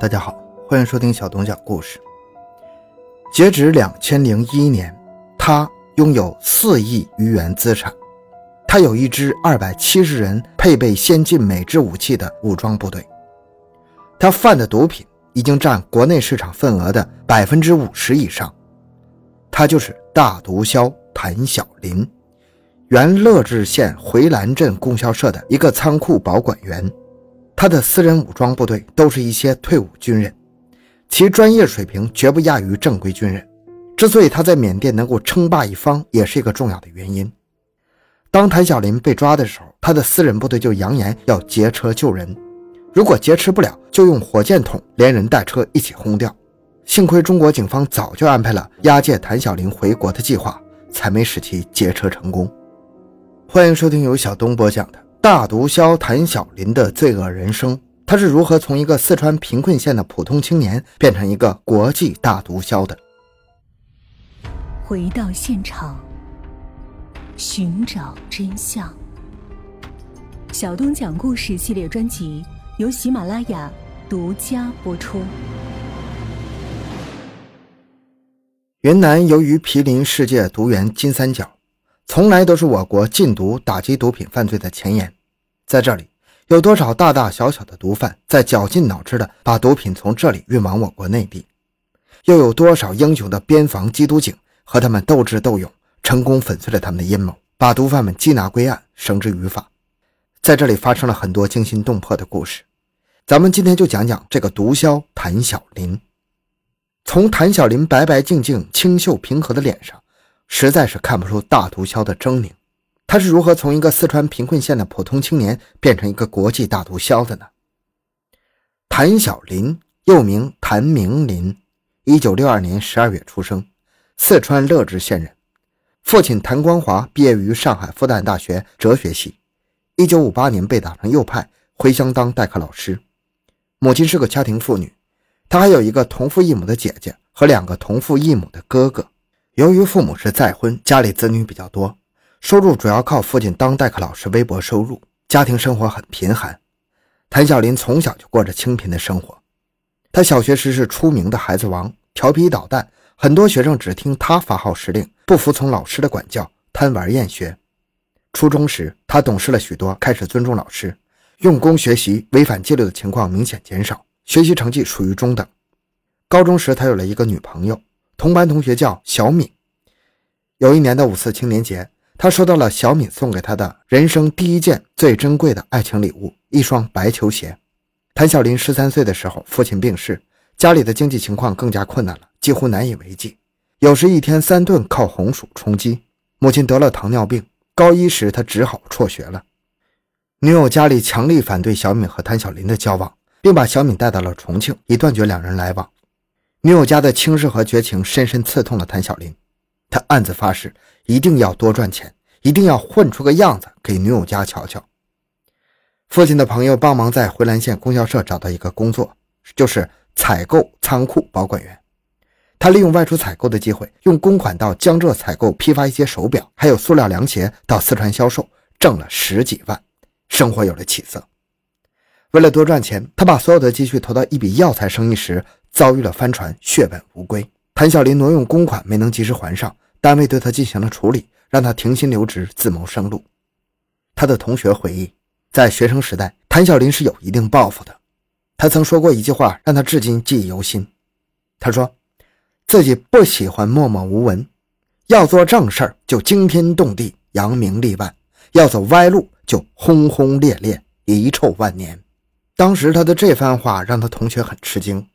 大家好，欢迎收听小东讲故事。截止两千零一年，他拥有四亿余元资产。他有一支二百七十人、配备先进美制武器的武装部队。他贩的毒品已经占国内市场份额的百分之五十以上。他就是大毒枭谭小林，原乐至县回兰镇供销社的一个仓库保管员。他的私人武装部队都是一些退伍军人，其专业水平绝不亚于正规军人。之所以他在缅甸能够称霸一方，也是一个重要的原因。当谭小林被抓的时候，他的私人部队就扬言要劫车救人，如果劫持不了，就用火箭筒连人带车一起轰掉。幸亏中国警方早就安排了押解谭小林回国的计划，才没使其劫车成功。欢迎收听由小东播讲的。大毒枭谭小林的罪恶人生，他是如何从一个四川贫困县的普通青年变成一个国际大毒枭的？回到现场，寻找真相。小东讲故事系列专辑由喜马拉雅独家播出。云南由于毗邻世界毒源金三角。从来都是我国禁毒、打击毒品犯罪的前沿，在这里，有多少大大小小的毒贩在绞尽脑汁的把毒品从这里运往我国内地？又有多少英雄的边防缉毒警和他们斗智斗勇，成功粉碎了他们的阴谋，把毒贩们缉拿归案，绳之于法？在这里发生了很多惊心动魄的故事，咱们今天就讲讲这个毒枭谭小林。从谭小林白白净净、清秀平和的脸上。实在是看不出大毒枭的狰狞，他是如何从一个四川贫困县的普通青年变成一个国际大毒枭的呢？谭小林又名谭明林，一九六二年十二月出生，四川乐至县人。父亲谭光华毕业于上海复旦大学哲学系，一九五八年被打成右派，回乡当代课老师。母亲是个家庭妇女，他还有一个同父异母的姐姐和两个同父异母的哥哥。由于父母是再婚，家里子女比较多，收入主要靠父亲当代课老师微薄收入，家庭生活很贫寒。谭小林从小就过着清贫的生活。他小学时是出名的孩子王，调皮捣蛋，很多学生只听他发号施令，不服从老师的管教，贪玩厌学。初中时，他懂事了许多，开始尊重老师，用功学习，违反纪律的情况明显减少，学习成绩属于中等。高中时，他有了一个女朋友。同班同学叫小敏。有一年的五四青年节，他收到了小敏送给他的人生第一件最珍贵的爱情礼物——一双白球鞋。谭小林十三岁的时候，父亲病逝，家里的经济情况更加困难了，几乎难以为继。有时一天三顿靠红薯充饥。母亲得了糖尿病，高一时他只好辍学了。女友家里强力反对小敏和谭小林的交往，并把小敏带到了重庆，以断绝两人来往。女友家的轻视和绝情深深刺痛了谭小林，他暗自发誓一定要多赚钱，一定要混出个样子给女友家瞧瞧。父亲的朋友帮忙在回兰县供销社找到一个工作，就是采购仓库保管员。他利用外出采购的机会，用公款到江浙采购批发一些手表，还有塑料凉鞋到四川销售，挣了十几万，生活有了起色。为了多赚钱，他把所有的积蓄投到一笔药材生意时。遭遇了翻船，血本无归。谭小林挪用公款没能及时还上，单位对他进行了处理，让他停薪留职，自谋生路。他的同学回忆，在学生时代，谭小林是有一定抱负的。他曾说过一句话，让他至今记忆犹新。他说：“自己不喜欢默默无闻，要做正事儿就惊天动地、扬名立万；要走歪路就轰轰烈烈、遗臭万年。”当时他的这番话让他同学很吃惊。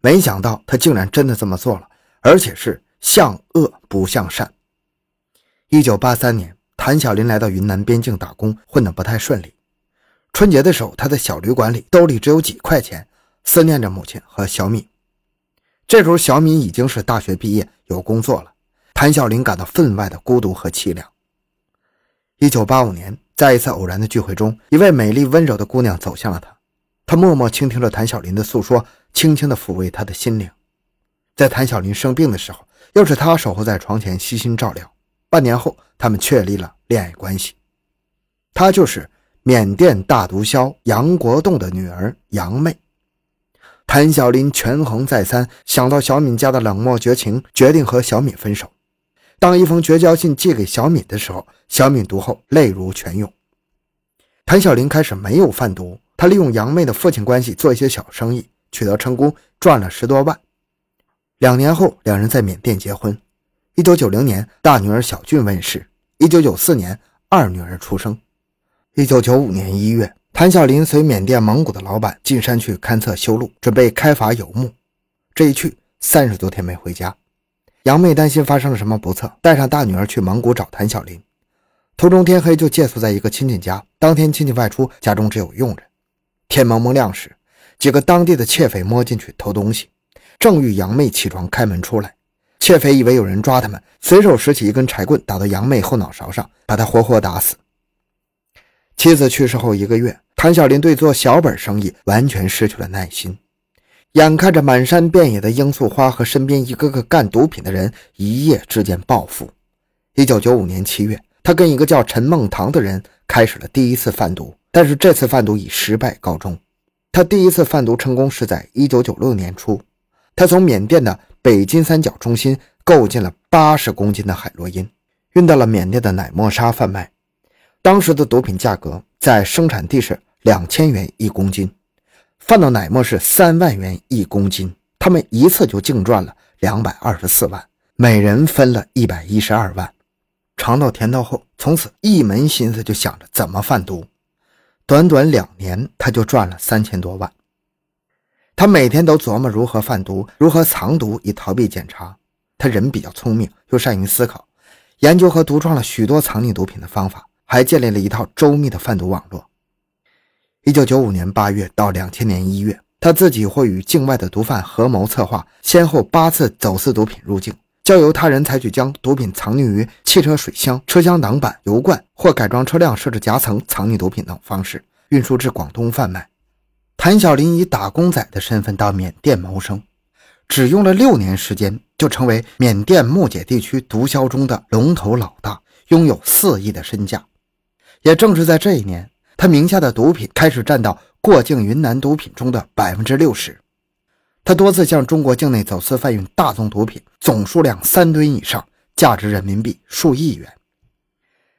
没想到他竟然真的这么做了，而且是向恶不向善。一九八三年，谭小林来到云南边境打工，混得不太顺利。春节的时候，他在小旅馆里兜里只有几块钱，思念着母亲和小敏。这时候，小敏已经是大学毕业，有工作了。谭小林感到分外的孤独和凄凉。一九八五年，在一次偶然的聚会中，一位美丽温柔的姑娘走向了他。他默默倾听着谭小林的诉说，轻轻地抚慰他的心灵。在谭小林生病的时候，又是他守候在床前悉心照料。半年后，他们确立了恋爱关系。她就是缅甸大毒枭杨国栋的女儿杨妹。谭小林权衡再三，想到小敏家的冷漠绝情，决定和小敏分手。当一封绝交信寄给小敏的时候，小敏读后泪如泉涌。谭小林开始没有贩毒，他利用杨妹的父亲关系做一些小生意，取得成功，赚了十多万。两年后，两人在缅甸结婚。一九九零年，大女儿小俊问世。一九九四年，二女儿出生。一九九五年一月。谭小林随缅甸蒙古的老板进山去勘测修路，准备开伐游牧。这一去三十多天没回家，杨妹担心发生了什么不测，带上大女儿去蒙古找谭小林。途中天黑就借宿在一个亲戚家。当天亲戚外出，家中只有佣人。天蒙蒙亮时，几个当地的窃匪摸进去偷东西，正遇杨妹起床开门出来，窃匪以为有人抓他们，随手拾起一根柴棍打到杨妹后脑勺上，把她活活打死。妻子去世后一个月。谭小林对做小本生意完全失去了耐心，眼看着满山遍野的罂粟花和身边一个个干毒品的人一夜之间暴富。一九九五年七月，他跟一个叫陈梦堂的人开始了第一次贩毒，但是这次贩毒以失败告终。他第一次贩毒成功是在一九九六年初，他从缅甸的北金三角中心购进了八十公斤的海洛因，运到了缅甸的乃莫沙贩卖。当时的毒品价格在生产地是。两千元一公斤，贩到乃莫是三万元一公斤，他们一次就净赚了两百二十四万，每人分了一百一十二万。尝到甜头后，从此一门心思就想着怎么贩毒。短短两年，他就赚了三千多万。他每天都琢磨如何贩毒，如何藏毒，以逃避检查。他人比较聪明，又善于思考，研究和独创了许多藏匿毒品的方法，还建立了一套周密的贩毒网络。一九九五年八月到两千年一月，他自己或与境外的毒贩合谋策划，先后八次走私毒品入境，交由他人采取将毒品藏匿于汽车水箱、车厢挡板、油罐或改装车辆设置夹层藏匿毒品等方式运输至广东贩卖。谭小林以打工仔的身份到缅甸谋生，只用了六年时间就成为缅甸木姐地区毒枭中的龙头老大，拥有四亿的身价。也正是在这一年。他名下的毒品开始占到过境云南毒品中的百分之六十。他多次向中国境内走私贩运大宗毒品，总数量三吨以上，价值人民币数亿元。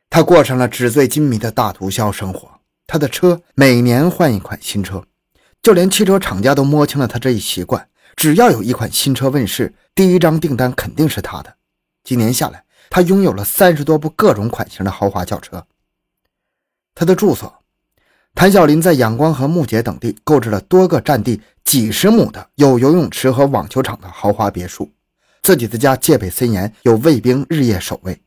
他过上了纸醉金迷的大毒枭生活。他的车每年换一款新车，就连汽车厂家都摸清了他这一习惯：只要有一款新车问世，第一张订单肯定是他的。几年下来，他拥有了三十多部各种款型的豪华轿车。他的住所。谭小林在仰光和木姐等地购置了多个占地几十亩的有游泳池和网球场的豪华别墅，自己的家戒备森严，有卫兵日夜守卫。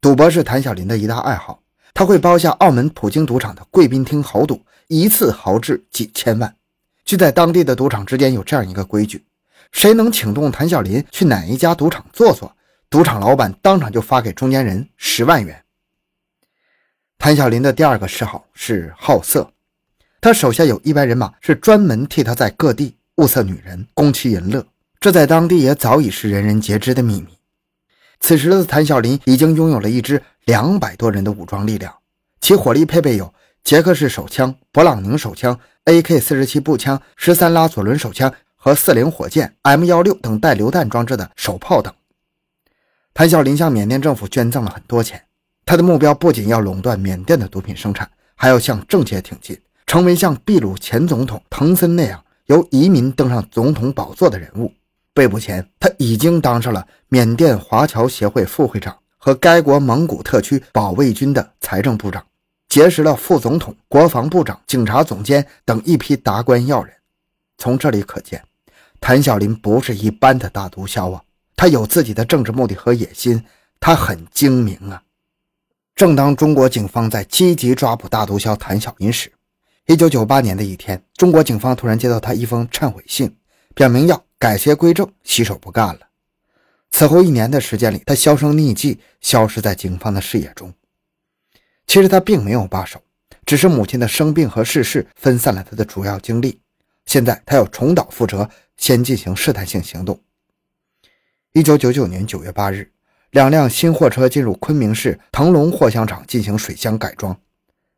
赌博是谭小林的一大爱好，他会包下澳门普京赌场的贵宾厅豪赌，一次豪掷几千万。据在当地的赌场之间有这样一个规矩：谁能请动谭小林去哪一家赌场坐坐，赌场老板当场就发给中间人十万元。谭小林的第二个嗜好是好色，他手下有一班人马是专门替他在各地物色女人，供其淫乐。这在当地也早已是人人皆知的秘密。此时的谭小林已经拥有了一支两百多人的武装力量，其火力配备有捷克式手枪、勃朗宁手枪、AK-47 步枪、十三拉左轮手枪和四零火箭、M16 等带榴弹装置的手炮等。谭小林向缅甸政府捐赠了很多钱。他的目标不仅要垄断缅甸的毒品生产，还要向政界挺进，成为像秘鲁前总统滕森那样由移民登上总统宝座的人物。被捕前，他已经当上了缅甸华侨协会副会长和该国蒙古特区保卫军的财政部长，结识了副总统、国防部长、警察总监等一批达官要人。从这里可见，谭小林不是一般的大毒枭啊，他有自己的政治目的和野心，他很精明啊。正当中国警方在积极抓捕大毒枭谭小林时，一九九八年的一天，中国警方突然接到他一封忏悔信，表明要改邪归正，洗手不干了。此后一年的时间里，他销声匿迹，消失在警方的视野中。其实他并没有罢手，只是母亲的生病和逝世分散了他的主要精力。现在他要重蹈覆辙，先进行试探性行动。一九九九年九月八日。两辆新货车进入昆明市腾龙货箱厂进行水箱改装。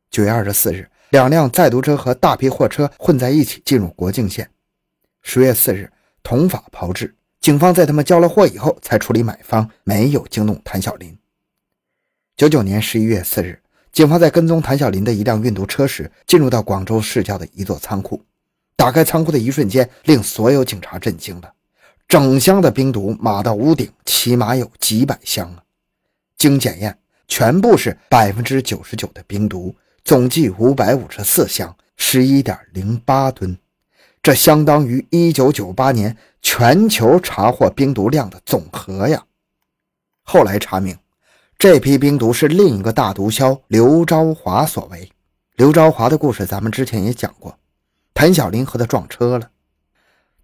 九月二十四日，两辆载毒车和大批货车混在一起进入国境线。十月四日，同法炮制，警方在他们交了货以后才处理买方，没有惊动谭小林。九九年十一月四日，警方在跟踪谭小林的一辆运毒车时，进入到广州市郊的一座仓库。打开仓库的一瞬间，令所有警察震惊了。整箱的冰毒码到屋顶，起码有几百箱啊！经检验，全部是百分之九十九的冰毒，总计五百五十四箱，十一点零八吨，这相当于一九九八年全球查获冰毒量的总和呀！后来查明，这批冰毒是另一个大毒枭刘昭华所为。刘昭华的故事咱们之前也讲过，谭小林和他撞车了。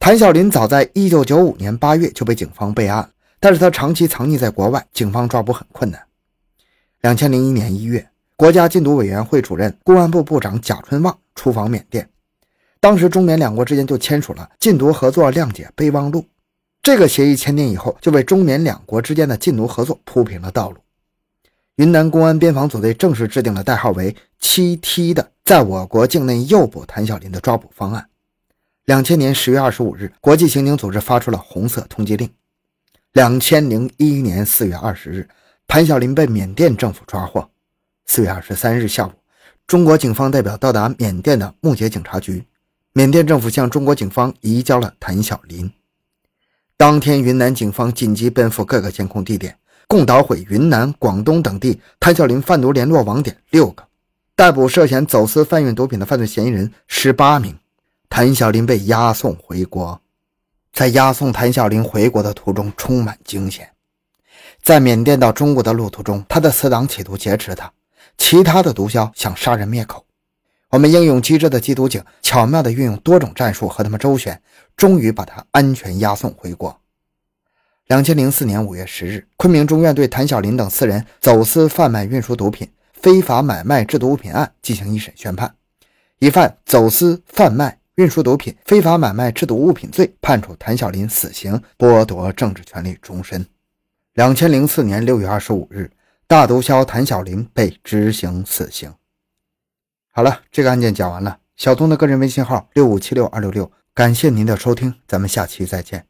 谭小林早在一九九五年八月就被警方备案，但是他长期藏匿在国外，警方抓捕很困难。两千零一年一月，国家禁毒委员会主任、公安部部长贾春旺出访缅甸，当时中缅两国之间就签署了禁毒合作谅解备忘录。这个协议签订以后，就为中缅两国之间的禁毒合作铺平了道路。云南公安边防总队正式制定了代号为“七 T” 的在我国境内诱捕谭小林的抓捕方案。两千年十月二十五日，国际刑警组织发出了红色通缉令。两千零一年四月二十日，谭小林被缅甸政府抓获。四月二十三日下午，中国警方代表到达缅甸的木杰警察局，缅甸政府向中国警方移交了谭小林。当天，云南警方紧急奔赴各个监控地点，共捣毁云南、广东等地谭小林贩毒联络网点六个，逮捕涉嫌走私贩运毒品的犯罪嫌疑人十八名。谭小林被押送回国，在押送谭小林回国的途中充满惊险。在缅甸到中国的路途中，他的死党企图劫持他，其他的毒枭想杀人灭口。我们英勇机智的缉毒警巧妙地运用多种战术和他们周旋，终于把他安全押送回国。两千零四年五月十日，昆明中院对谭小林等四人走私、贩卖、运输毒品、非法买卖制毒物品案进行一审宣判，疑犯走私、贩卖。运输毒品、非法买卖制毒物品罪，判处谭小林死刑，剥夺政治权利终身。两千零四年六月二十五日，大毒枭谭小林被执行死刑。好了，这个案件讲完了。小东的个人微信号六五七六二六六，感谢您的收听，咱们下期再见。